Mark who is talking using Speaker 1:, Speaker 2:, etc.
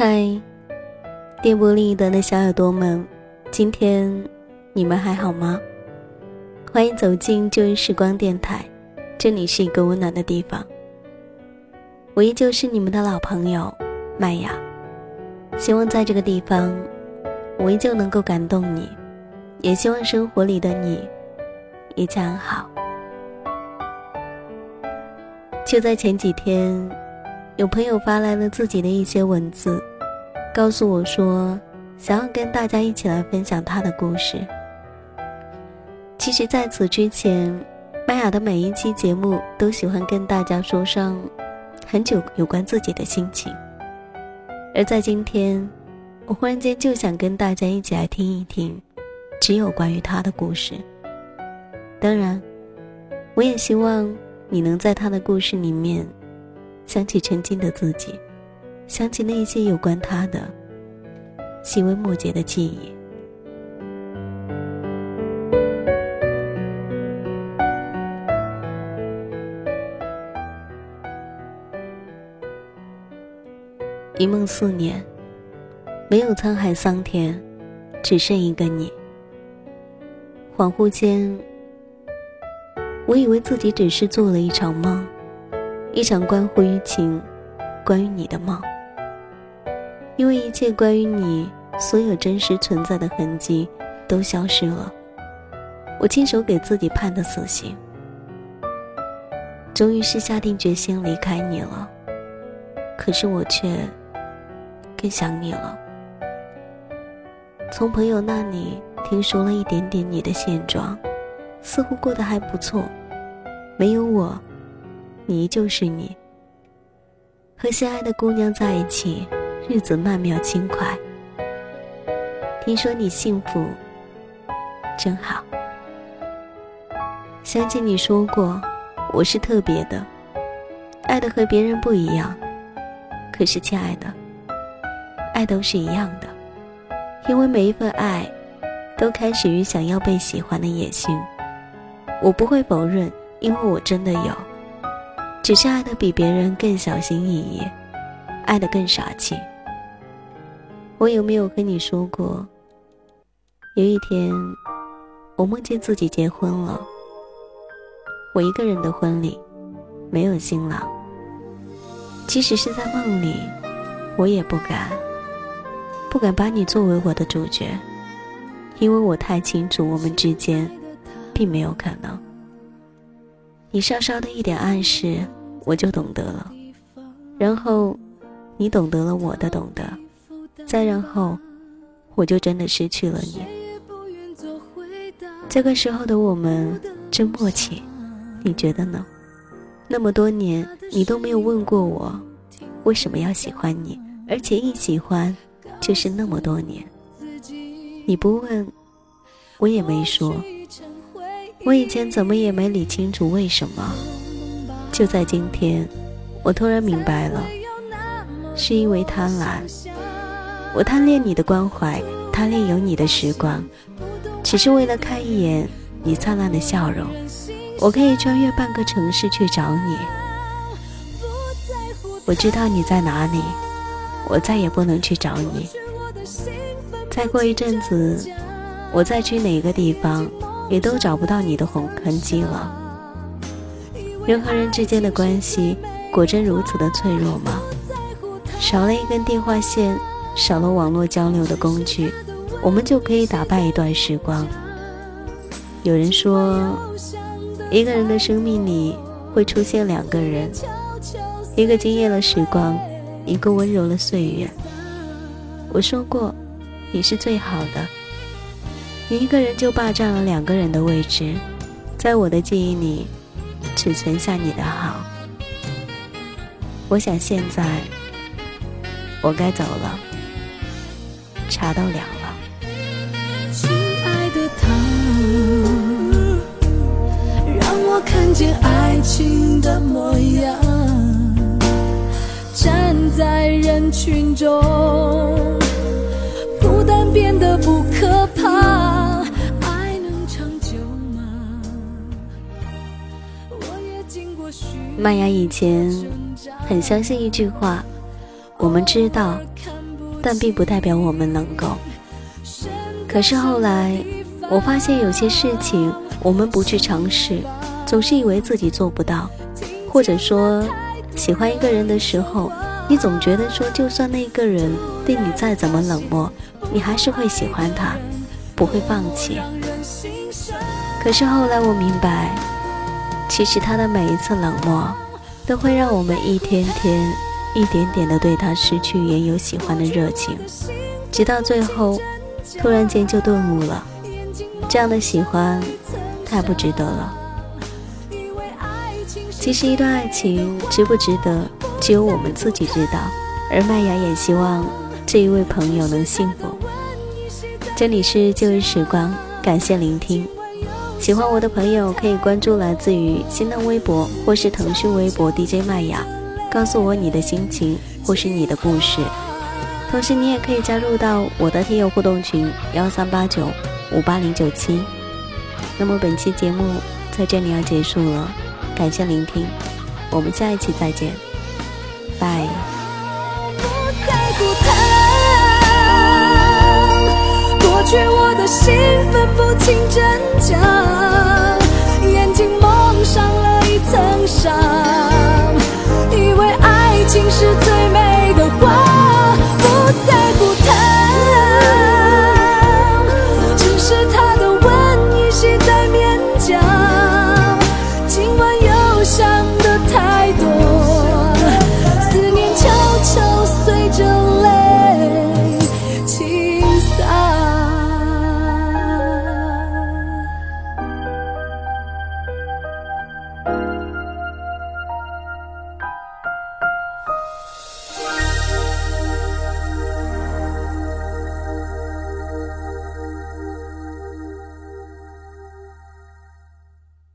Speaker 1: 嗨，电波另一端的小耳朵们，今天你们还好吗？欢迎走进旧日时光电台，这里是一个温暖的地方。我依旧是你们的老朋友麦雅，希望在这个地方，我依旧能够感动你，也希望生活里的你一切安好。就在前几天。有朋友发来了自己的一些文字，告诉我说，想要跟大家一起来分享他的故事。其实，在此之前，麦雅的每一期节目都喜欢跟大家说上很久有关自己的心情，而在今天，我忽然间就想跟大家一起来听一听，只有关于他的故事。当然，我也希望你能在他的故事里面。想起曾经的自己，想起那些有关他的细微末节的记忆。一梦四年，没有沧海桑田，只剩一个你。恍惚间，我以为自己只是做了一场梦。一场关乎于情、关于你的梦，因为一切关于你所有真实存在的痕迹都消失了。我亲手给自己判的死刑，终于是下定决心离开你了。可是我却更想你了。从朋友那里听说了一点点你的现状，似乎过得还不错，没有我。你依旧是你，和心爱的姑娘在一起，日子曼妙轻快。听说你幸福，真好。想起你说过，我是特别的，爱的和别人不一样。可是，亲爱的，爱都是一样的，因为每一份爱，都开始于想要被喜欢的野心。我不会否认，因为我真的有。只是爱的比别人更小心翼翼，爱的更傻气。我有没有跟你说过？有一天，我梦见自己结婚了。我一个人的婚礼，没有新郎。即使是在梦里，我也不敢，不敢把你作为我的主角，因为我太清楚我们之间，并没有可能。你稍稍的一点暗示。我就懂得了，然后，你懂得了我的懂得，再然后，我就真的失去了你。这个时候的我们真默契，你觉得呢？那么多年，你都没有问过我，为什么要喜欢你，而且一喜欢就是那么多年。你不问，我也没说。我以前怎么也没理清楚为什么。就在今天，我突然明白了，是因为贪婪。我贪恋你的关怀，贪恋有你的时光，只是为了看一眼你灿烂的笑容。我可以穿越半个城市去找你。我知道你在哪里，我再也不能去找你。再过一阵子，我再去哪个地方，也都找不到你的痕痕迹了。人和人之间的关系，果真如此的脆弱吗？少了一根电话线，少了网络交流的工具，我们就可以打败一段时光。有人说，一个人的生命里会出现两个人，一个惊艳了时光，一个温柔了岁月。我说过，你是最好的，你一个人就霸占了两个人的位置，在我的记忆里。只存下你的好，我想现在我该走了，茶都凉了。
Speaker 2: 亲爱的他，让我看见爱情的模样，站在人群中，孤单变得不可怕。
Speaker 1: 麦芽以前很相信一句话：我们知道，但并不代表我们能够。可是后来，我发现有些事情我们不去尝试，总是以为自己做不到，或者说，喜欢一个人的时候，你总觉得说，就算那个人对你再怎么冷漠，你还是会喜欢他，不会放弃。可是后来我明白，其实他的每一次冷漠，都会让我们一天天、一点点的对他失去原有喜欢的热情，直到最后，突然间就顿悟了，这样的喜欢太不值得了。其实一段爱情值不值得，只有我们自己知道。而麦芽也希望这一位朋友能幸福。这里是旧日时光，感谢聆听。喜欢我的朋友可以关注来自于新浪微博或是腾讯微博 DJ 麦雅，告诉我你的心情或是你的故事。同时你也可以加入到我的听友互动群幺三八九五八零九七。那么本期节目在这里要结束了，感谢聆听，我们下一期再见，拜。
Speaker 2: 过去我的心心是最美。